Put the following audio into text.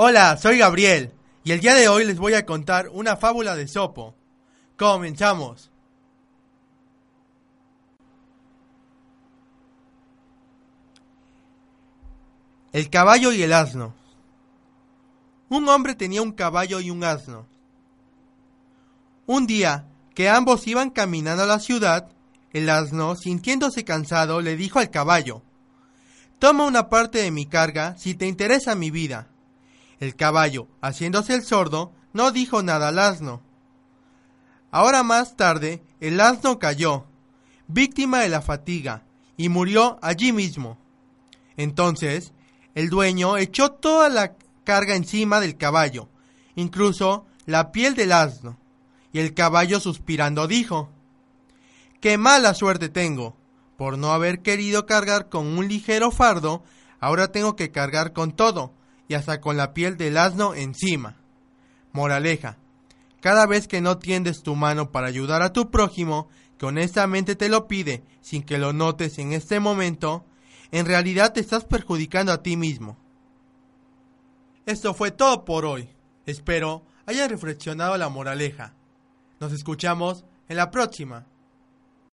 Hola, soy Gabriel y el día de hoy les voy a contar una fábula de Sopo. Comenzamos. El caballo y el asno. Un hombre tenía un caballo y un asno. Un día, que ambos iban caminando a la ciudad, el asno, sintiéndose cansado, le dijo al caballo, Toma una parte de mi carga si te interesa mi vida. El caballo, haciéndose el sordo, no dijo nada al asno. Ahora más tarde, el asno cayó, víctima de la fatiga, y murió allí mismo. Entonces, el dueño echó toda la carga encima del caballo, incluso la piel del asno, y el caballo suspirando dijo, Qué mala suerte tengo. Por no haber querido cargar con un ligero fardo, ahora tengo que cargar con todo, y hasta con la piel del asno encima. Moraleja. Cada vez que no tiendes tu mano para ayudar a tu prójimo, que honestamente te lo pide sin que lo notes en este momento, en realidad te estás perjudicando a ti mismo. Esto fue todo por hoy. Espero haya reflexionado la moraleja. Nos escuchamos en la próxima.